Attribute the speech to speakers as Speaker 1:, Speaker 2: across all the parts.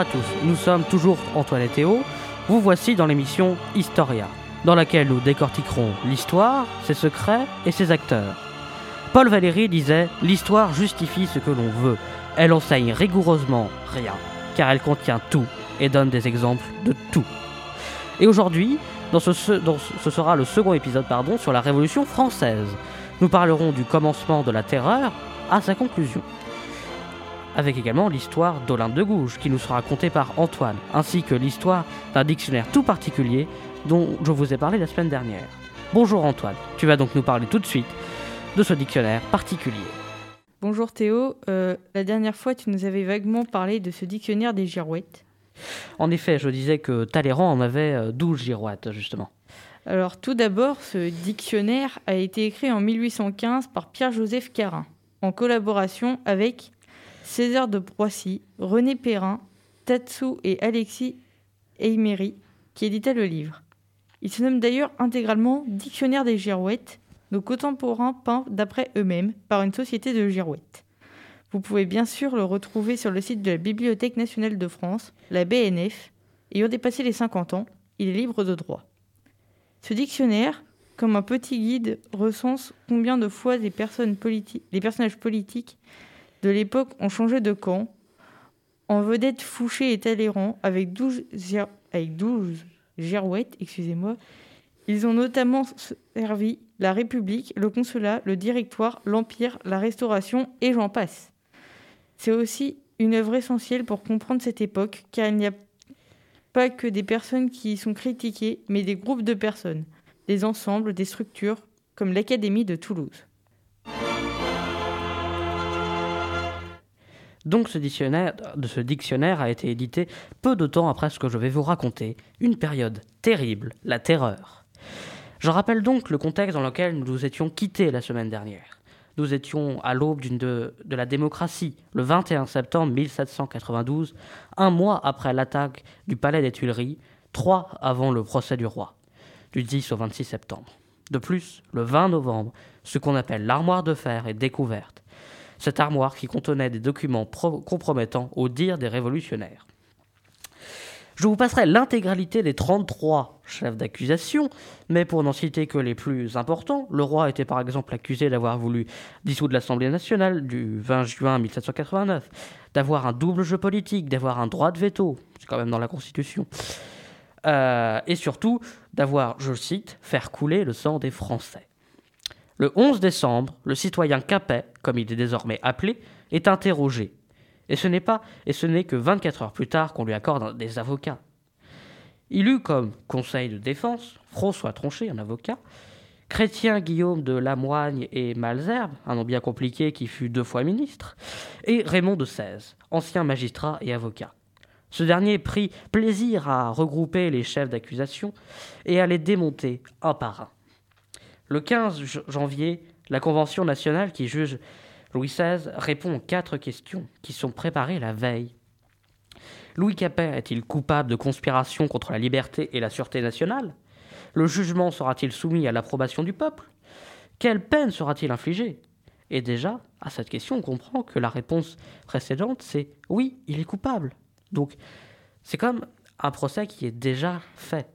Speaker 1: à tous, nous sommes toujours Antoine et Théo. Vous voici dans l'émission Historia, dans laquelle nous décortiquerons l'histoire, ses secrets et ses acteurs. Paul Valéry disait L'histoire justifie ce que l'on veut. Elle enseigne rigoureusement rien, car elle contient tout et donne des exemples de tout. Et aujourd'hui, ce, dans ce sera le second épisode pardon, sur la Révolution française. Nous parlerons du commencement de la terreur à sa conclusion. Avec également l'histoire d'Olympe de Gouges, qui nous sera racontée par Antoine, ainsi que l'histoire d'un dictionnaire tout particulier dont je vous ai parlé la semaine dernière. Bonjour Antoine, tu vas donc nous parler tout de suite de ce dictionnaire particulier.
Speaker 2: Bonjour Théo, Euh, la dernière fois tu nous avais vaguement parlé de ce dictionnaire des girouettes.
Speaker 1: En effet, je disais que Talleyrand en avait euh, 12 girouettes, justement.
Speaker 2: Alors tout d'abord, ce dictionnaire a été écrit en 1815 par Pierre-Joseph Carin, en collaboration avec César de Broissy, René Perrin, Tatsu et Alexis Eymery, qui éditaient le livre. Il se nomme d'ailleurs intégralement Dictionnaire des girouettes, nos contemporains peints d'après eux-mêmes par une société de girouettes. Vous pouvez bien sûr le retrouver sur le site de la Bibliothèque nationale de France, la BNF. Ayant dépassé les 50 ans, il est libre de droit. Ce dictionnaire, comme un petit guide, recense combien de fois les personnages politiques de l'époque ont changé de camp, en vedette Fouché et Talleyrand avec 12, gir- avec 12 girouettes, excusez-moi. Ils ont notamment servi la République, le consulat, le directoire, l'Empire, la Restauration et j'en passe. C'est aussi une œuvre essentielle pour comprendre cette époque, car il n'y a pas que des personnes qui y sont critiquées, mais des groupes de personnes, des ensembles, des structures, comme l'Académie de Toulouse.
Speaker 1: Donc ce dictionnaire, a été édité peu de temps après ce que je vais vous raconter, une période terrible, la terreur. Je rappelle donc le contexte dans lequel nous nous étions quittés la semaine dernière. Nous étions à l'aube de, de la démocratie, le 21 septembre 1792, un mois après l'attaque du palais des Tuileries, trois avant le procès du roi, du 10 au 26 septembre. De plus, le 20 novembre, ce qu'on appelle l'armoire de fer est découverte cette armoire qui contenait des documents pro- compromettants au dire des révolutionnaires. Je vous passerai l'intégralité des 33 chefs d'accusation, mais pour n'en citer que les plus importants, le roi était par exemple accusé d'avoir voulu dissoudre l'Assemblée nationale du 20 juin 1789, d'avoir un double jeu politique, d'avoir un droit de veto, c'est quand même dans la Constitution, euh, et surtout d'avoir, je cite, faire couler le sang des Français. Le 11 décembre, le citoyen Capet, comme il est désormais appelé, est interrogé. Et ce n'est pas, et ce n'est que 24 heures plus tard qu'on lui accorde des avocats. Il eut comme conseil de défense François Tronchet, un avocat, Chrétien Guillaume de Lamoigne et Malzerbe, un nom bien compliqué qui fut deux fois ministre, et Raymond de Sèze, ancien magistrat et avocat. Ce dernier prit plaisir à regrouper les chefs d'accusation et à les démonter un par un. Le 15 j- janvier, la Convention nationale qui juge Louis XVI répond aux quatre questions qui sont préparées la veille. Louis Capet est-il coupable de conspiration contre la liberté et la sûreté nationale? Le jugement sera-t-il soumis à l'approbation du peuple? Quelle peine sera-t-il infligé Et déjà, à cette question, on comprend que la réponse précédente, c'est oui, il est coupable. Donc, c'est comme un procès qui est déjà fait.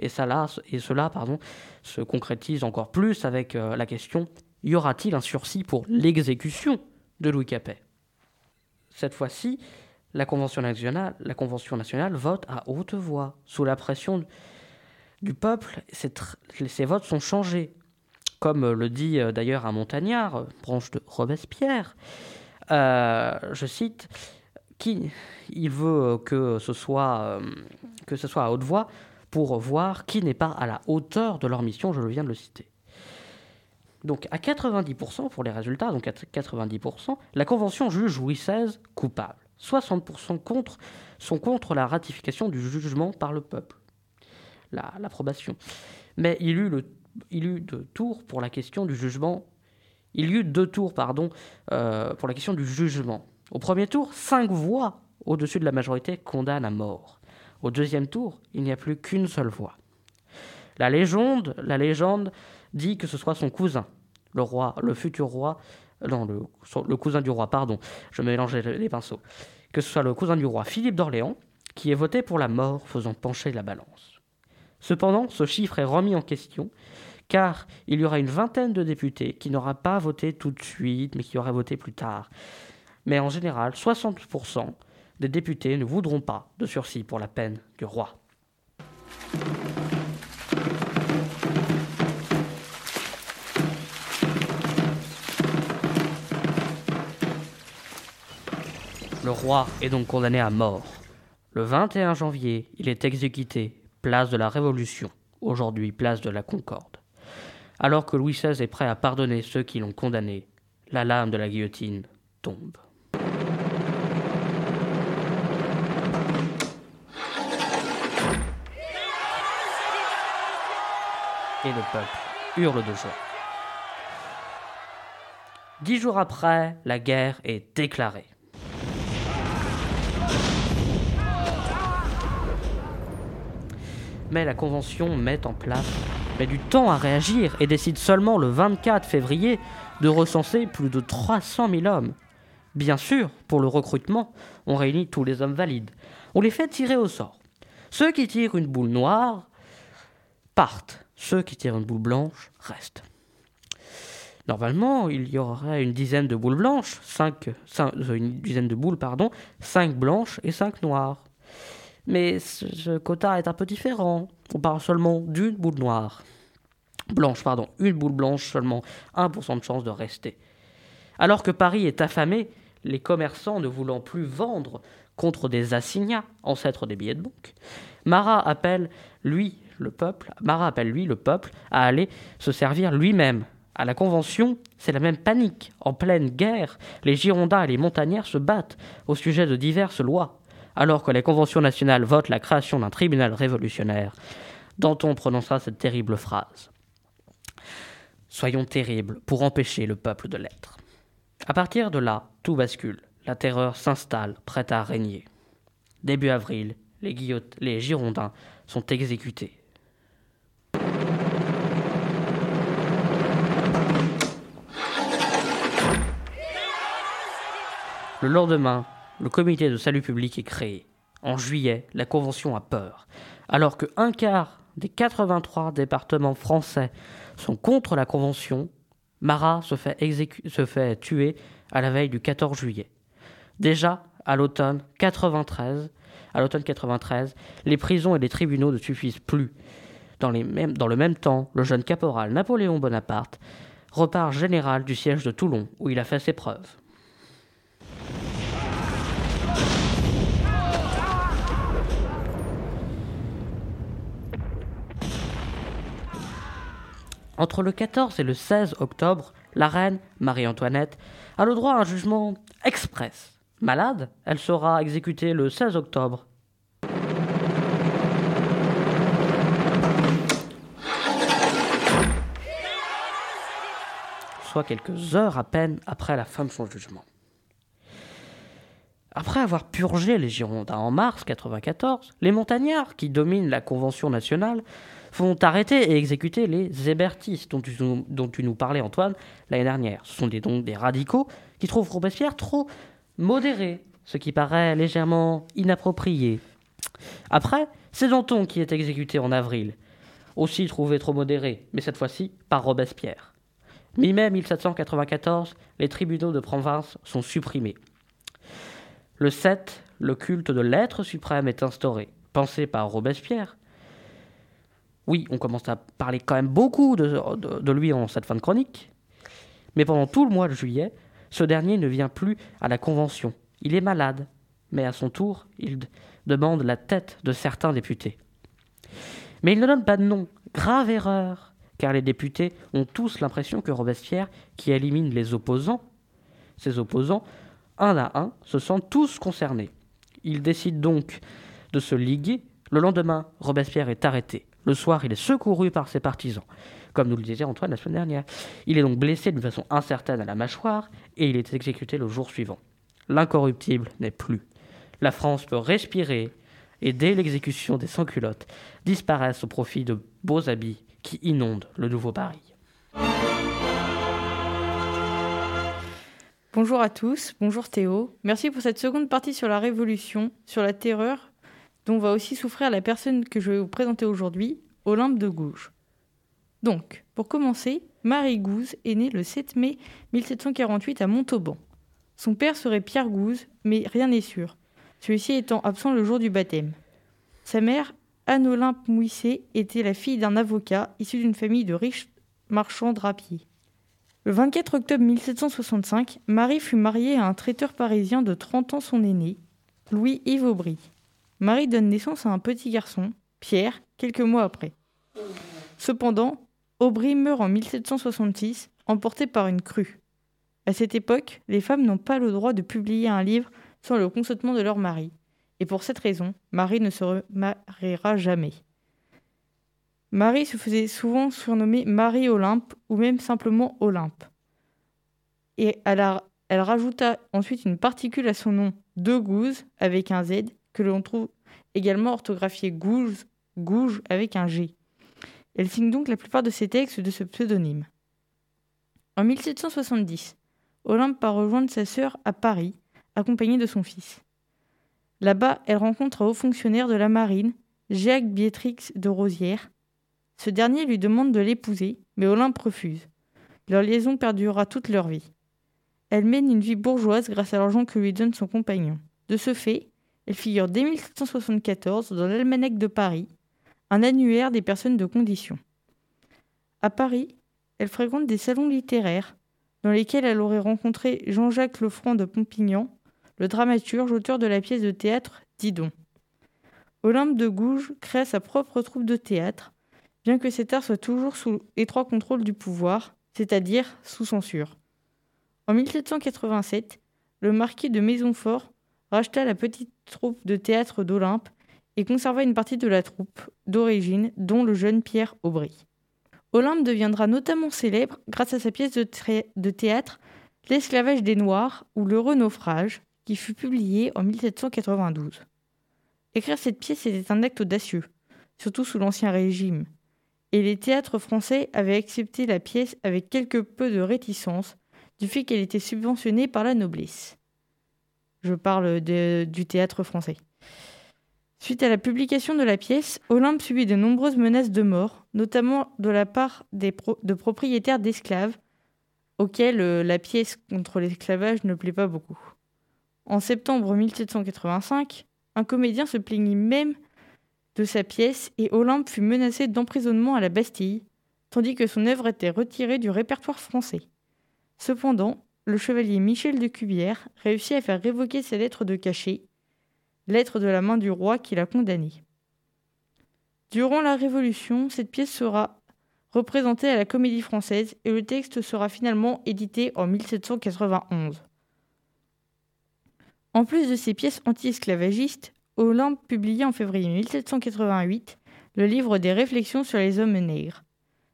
Speaker 1: Et, ça, et cela pardon, se concrétise encore plus avec euh, la question y aura-t-il un sursis pour l'exécution de Louis Capet? Cette fois-ci, la Convention nationale, la Convention nationale vote à haute voix, sous la pression du peuple. Ces, votes sont changés, comme euh, le dit euh, d'ailleurs un montagnard, branche de Robespierre. Je cite qui il veut que ce soit à haute voix pour voir qui n'est pas à la hauteur de leur mission, je viens de le citer. Donc à 90% pour les résultats, donc à 90%, la Convention juge Louis XVI coupable. 60% contre, sont contre la ratification du jugement par le peuple, la- l'approbation. Mais il eut, le, eut deux tours pour la question du jugement. Il y eut deux tours, pardon, euh, pour la question du jugement. Au premier tour, cinq voix au-dessus de la majorité condamnent à mort. Au deuxième tour, il n'y a plus qu'une seule voix. La légende, la légende dit que ce soit son cousin, le roi, le futur roi, non, le, cousin du roi, pardon, je mélangeais les pinceaux, que ce soit le cousin du roi Philippe d'Orléans, qui est voté pour la mort, faisant pencher la balance. Cependant, ce chiffre est remis en question, car il y aura une vingtaine de députés qui n'aura pas voté tout de suite, mais qui auraient voté plus tard. Mais en général, 60% des députés ne voudront pas de sursis pour la peine du roi. Le roi est donc condamné à mort. Le 21 janvier, il est exécuté, place de la Révolution, aujourd'hui place de la Concorde. Alors que Louis XVI est prêt à pardonner ceux qui l'ont condamné, la lame de la guillotine tombe. Et le peuple hurle de joie. Dix jours après, la guerre est déclarée. Mais la Convention met en place, met du temps à réagir et décide seulement le 24 février de recenser plus de 300 000 hommes. Bien sûr, pour le recrutement, on réunit tous les hommes valides. On les fait tirer au sort. Ceux qui tirent une boule noire partent. Ceux qui tirent une boule blanche restent. Normalement, il y aurait une dizaine de boules blanches, cinq, euh, une dizaine de boules, pardon, cinq blanches et cinq noires. Mais ce quota est un peu différent. On parle seulement d'une boule noire. Blanche, pardon, une boule blanche, seulement 1% de chance de rester. Alors que Paris est affamé, les commerçants ne voulant plus vendre contre des assignats, ancêtres des billets de banque, Marat appelle lui le peuple, Marat appelle lui le peuple à aller se servir lui-même. À la Convention, c'est la même panique. En pleine guerre, les Girondins et les Montagnards se battent au sujet de diverses lois alors que la Convention nationale vote la création d'un tribunal révolutionnaire, Danton prononcera cette terrible phrase. Soyons terribles pour empêcher le peuple de l'être. À partir de là, tout bascule. La terreur s'installe, prête à régner. Début avril, les, les Girondins sont exécutés. Le lendemain, le comité de salut public est créé. En juillet, la Convention a peur. Alors que un quart des 83 départements français sont contre la Convention, Marat se fait, tuer à la veille du 14 juillet. Déjà, à l'automne 93, à l'automne 93, les prisons et les tribunaux ne suffisent plus. Dans le même temps, le jeune caporal Napoléon Bonaparte repart général du siège de Toulon, où il a fait ses preuves. Entre le 14 et le 16 octobre, la reine, Marie-Antoinette, a le droit à un jugement express. Malade, elle sera exécutée le 16 octobre. Soit quelques heures à peine après la fin de son jugement. Après avoir purgé les Girondins en mars 1994, les montagnards, qui dominent la Convention nationale, font arrêter et exécuter les hébertistes dont tu, nous parlais, Antoine, l'année dernière. Ce sont des, donc des radicaux qui trouvent Robespierre trop modéré, ce qui paraît légèrement inapproprié. Après, c'est Danton qui est exécuté en avril, aussi trouvé trop modéré, mais cette fois-ci par Robespierre. Mi-mai 1794, les tribunaux de province sont supprimés. Le 7, le culte de l'être suprême est instauré, pensé par Robespierre, oui, on commence à parler quand même beaucoup de, lui en cette fin de chronique, mais pendant tout le mois de juillet, ce dernier ne vient plus à la Convention. Il est malade, mais à son tour, il demande la tête de certains députés. Mais il ne donne pas de nom. Grave erreur, car les députés ont tous l'impression que Robespierre, qui élimine les opposants, ses opposants, un à un, se sentent tous concernés. Ils décident donc de se liguer. Le lendemain, Robespierre est arrêté. Le soir, il est secouru par ses partisans, comme nous le disait Antoine la semaine dernière. Il est donc blessé d'une façon incertaine à la mâchoire et il est exécuté le jour suivant. L'incorruptible n'est plus. La France peut respirer et dès l'exécution des sans-culottes disparaissent au profit de beaux habits qui inondent le nouveau Paris.
Speaker 2: Bonjour à tous, bonjour Théo. Merci pour cette seconde partie sur la Révolution, sur la terreur, dont va aussi souffrir la personne que je vais vous présenter aujourd'hui, Olympe de Gouges. Donc, pour commencer, Marie Gouze est née le 7 mai 1748 à Montauban. Son père serait Pierre Gouze, mais rien n'est sûr, celui-ci étant absent le jour du baptême. Sa mère, Anne-Olympe Mouisset, était la fille d'un avocat issu d'une famille de riches marchands drapiers. Le 24 octobre 1765, Marie fut mariée à un traiteur parisien de 30 ans son aîné, Louis-Yves Aubry. Marie donne naissance à un petit garçon, Pierre, quelques mois après. Cependant, Aubry meurt en 1766, emporté par une crue. À cette époque, les femmes n'ont pas le droit de publier un livre sans le consentement de leur mari. Et pour cette raison, Marie ne se remariera jamais. Marie se faisait souvent surnommer Marie Olympe ou même simplement Olympe. Et elle, elle rajouta ensuite une particule à son nom de Gouze avec un Z que l'on trouve également orthographié Gouze, Gouge avec un G. Elle signe donc la plupart de ses textes de ce pseudonyme. En 1770, Olympe part rejoindre sa sœur à Paris, accompagnée de son fils. Là-bas, elle rencontre un haut fonctionnaire de la marine, Jacques Bietrix de Rosière, ce dernier lui demande de l'épouser, mais Olympe refuse. Leur liaison perdurera toute leur vie. Elle mène une vie bourgeoise grâce à l'argent que lui donne son compagnon. De ce fait, elle figure dès 1774 dans l'Almanach de Paris, un annuaire des personnes de condition. À Paris, elle fréquente des salons littéraires, dans lesquels elle aurait rencontré Jean-Jacques Lefranc de Pompignan, le dramaturge auteur de la pièce de théâtre Didon. Olympe de Gouges crée sa propre troupe de théâtre, bien que cet art soit toujours sous étroit contrôle du pouvoir, c'est-à-dire sous censure. En 1787, le marquis de Maisonfort racheta la petite troupe de théâtre d'Olympe et conserva une partie de la troupe d'origine, dont le jeune Pierre Aubry. Olympe deviendra notamment célèbre grâce à sa pièce de, théâtre L'esclavage des Noirs ou l'heureux naufrage, qui fut publiée en 1792. Écrire cette pièce était un acte audacieux, surtout sous l'Ancien Régime, et les théâtres français avaient accepté la pièce avec quelque peu de réticence du fait qu'elle était subventionnée par la noblesse. Je parle du théâtre français. Suite à la publication de la pièce, Olympe subit de nombreuses menaces de mort, notamment de la part de propriétaires d'esclaves, auxquels euh, la pièce contre l'esclavage ne plaît pas beaucoup. En septembre 1785, un comédien se plaignit même de sa pièce et Olympe fut menacé d'emprisonnement à la Bastille, tandis que son œuvre était retirée du répertoire français. Cependant, le chevalier Michel de Cubière réussit à faire révoquer ses lettres de cachet, lettres de la main du roi qui l'a condamné. Durant la Révolution, cette pièce sera représentée à la Comédie Française et le texte sera finalement édité en 1791. En plus de ces pièces anti-esclavagistes, Olympe publia en février 1788 le livre des réflexions sur les hommes nègres.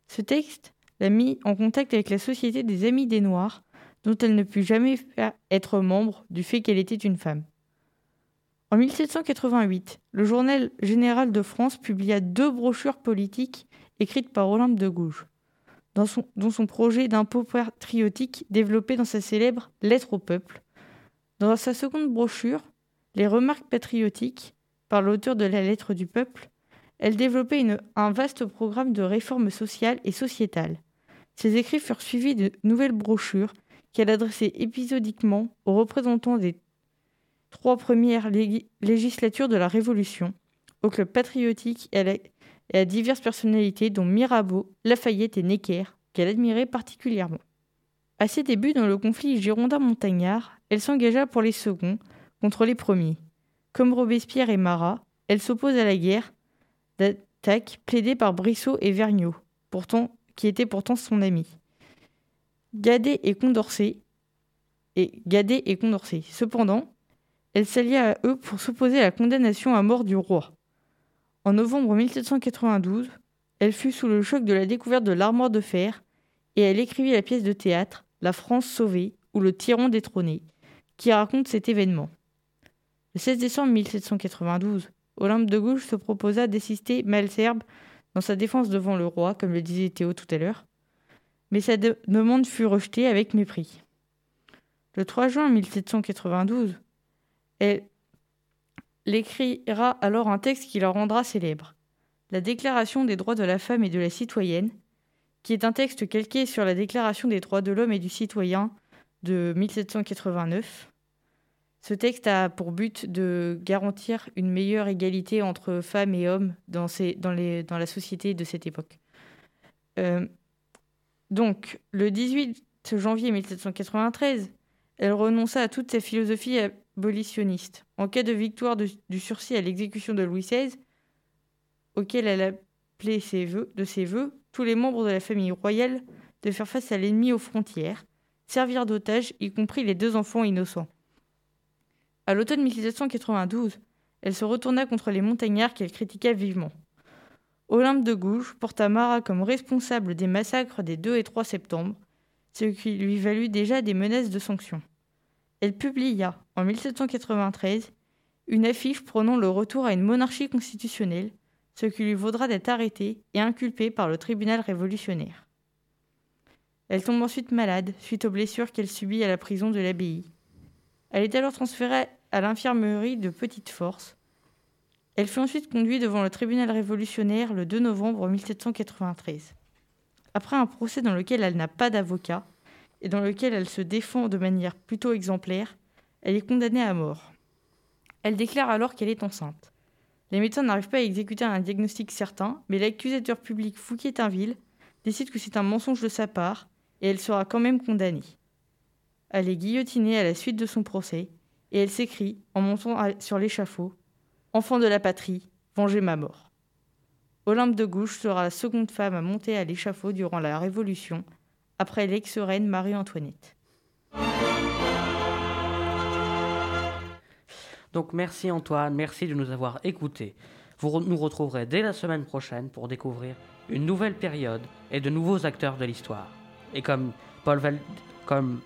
Speaker 2: Ce texte l'a mis en contact avec la Société des Amis des Noirs, dont elle ne put jamais être membre du fait qu'elle était une femme. En 1788, le Journal général de France publia deux brochures politiques écrites par Olympe de Gouges, dont son, dont son projet d'impôt patriotique développé dans sa célèbre Lettre au peuple. Dans sa seconde brochure, les remarques patriotiques, par l'auteur de la lettre du peuple, elle développait un vaste programme de réformes sociales et sociétales. Ses écrits furent suivis de nouvelles brochures qu'elle adressait épisodiquement aux représentants des trois premières législatures de la Révolution, au club patriotique et à, diverses personnalités dont Mirabeau, Lafayette et Necker, qu'elle admirait particulièrement. À ses débuts dans le conflit girondin-montagnard, elle s'engagea pour les seconds contre les premiers. Comme Robespierre et Marat, elle s'oppose à la guerre d'attaque plaidée par Brissot et Vergniaud, qui étaient pourtant son ami. Gadet et Condorcet et Gadet et Condorcet. Cependant, elle s'allia à eux pour s'opposer à la condamnation à mort du roi. En novembre 1792, elle fut sous le choc de la découverte de l'armoire de fer et elle écrivit la pièce de théâtre La France sauvée ou Le tyran détrôné, qui raconte cet événement. Le 16 décembre 1792, Olympe de Gouges se proposa d'assister Malserbe dans sa défense devant le roi, comme le disait Théo tout à l'heure, mais sa demande fut rejetée avec mépris. Le 3 juin 1792, elle écrira alors un texte qui la rendra célèbre, la Déclaration des droits de la femme et de la citoyenne, qui est un texte calqué sur la Déclaration des droits de l'homme et du citoyen de 1789. Ce texte a pour but de garantir une meilleure égalité entre femmes et hommes dans, la société de cette époque. Euh, donc, le 18 janvier 1793, elle renonça à toute sa philosophie abolitionniste. En cas de victoire du sursis à l'exécution de Louis XVI, auquel elle appelait ses vœux, de ses voeux, tous les membres de la famille royale de faire face à l'ennemi aux frontières, servir d'otages, y compris les deux enfants innocents. À l'automne 1792, elle se retourna contre les montagnards qu'elle critiqua vivement. Olympe de Gouges porta Marat comme responsable des massacres des 2 et 3 septembre, ce qui lui valut déjà des menaces de sanctions. Elle publia, en 1793, une affiche prônant le retour à une monarchie constitutionnelle, ce qui lui vaudra d'être arrêtée et inculpée par le tribunal révolutionnaire. Elle tombe ensuite malade suite aux blessures qu'elle subit à la prison de l'abbaye. Elle est alors transférée à l'infirmerie de Petite Force, elle fut ensuite conduite devant le tribunal révolutionnaire le 2 novembre 1793. Après un procès dans lequel elle n'a pas d'avocat et dans lequel elle se défend de manière plutôt exemplaire, elle est condamnée à mort. Elle déclare alors qu'elle est enceinte. Les médecins n'arrivent pas à exécuter un diagnostic certain, mais l'accusateur public Fouquier-Tinville décide que c'est un mensonge de sa part et elle sera quand même condamnée. Elle est guillotinée à la suite de son procès et elle s'écrie, en montant sur l'échafaud, Enfant de la patrie, vengez ma mort. Olympe de Gouges sera la seconde femme à monter à l'échafaud durant la Révolution, après l'ex-reine Marie-Antoinette.
Speaker 1: Donc merci Antoine, merci de nous avoir écoutés. Vous nous retrouverez dès la semaine prochaine pour découvrir une nouvelle période et de nouveaux acteurs de l'histoire. Et comme Paul, comme...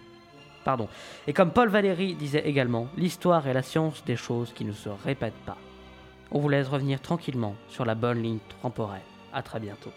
Speaker 1: Pardon. Et comme Paul Valéry disait également, l'histoire est la science des choses qui ne se répètent pas. On vous laisse revenir tranquillement sur la bonne ligne temporelle. À très bientôt.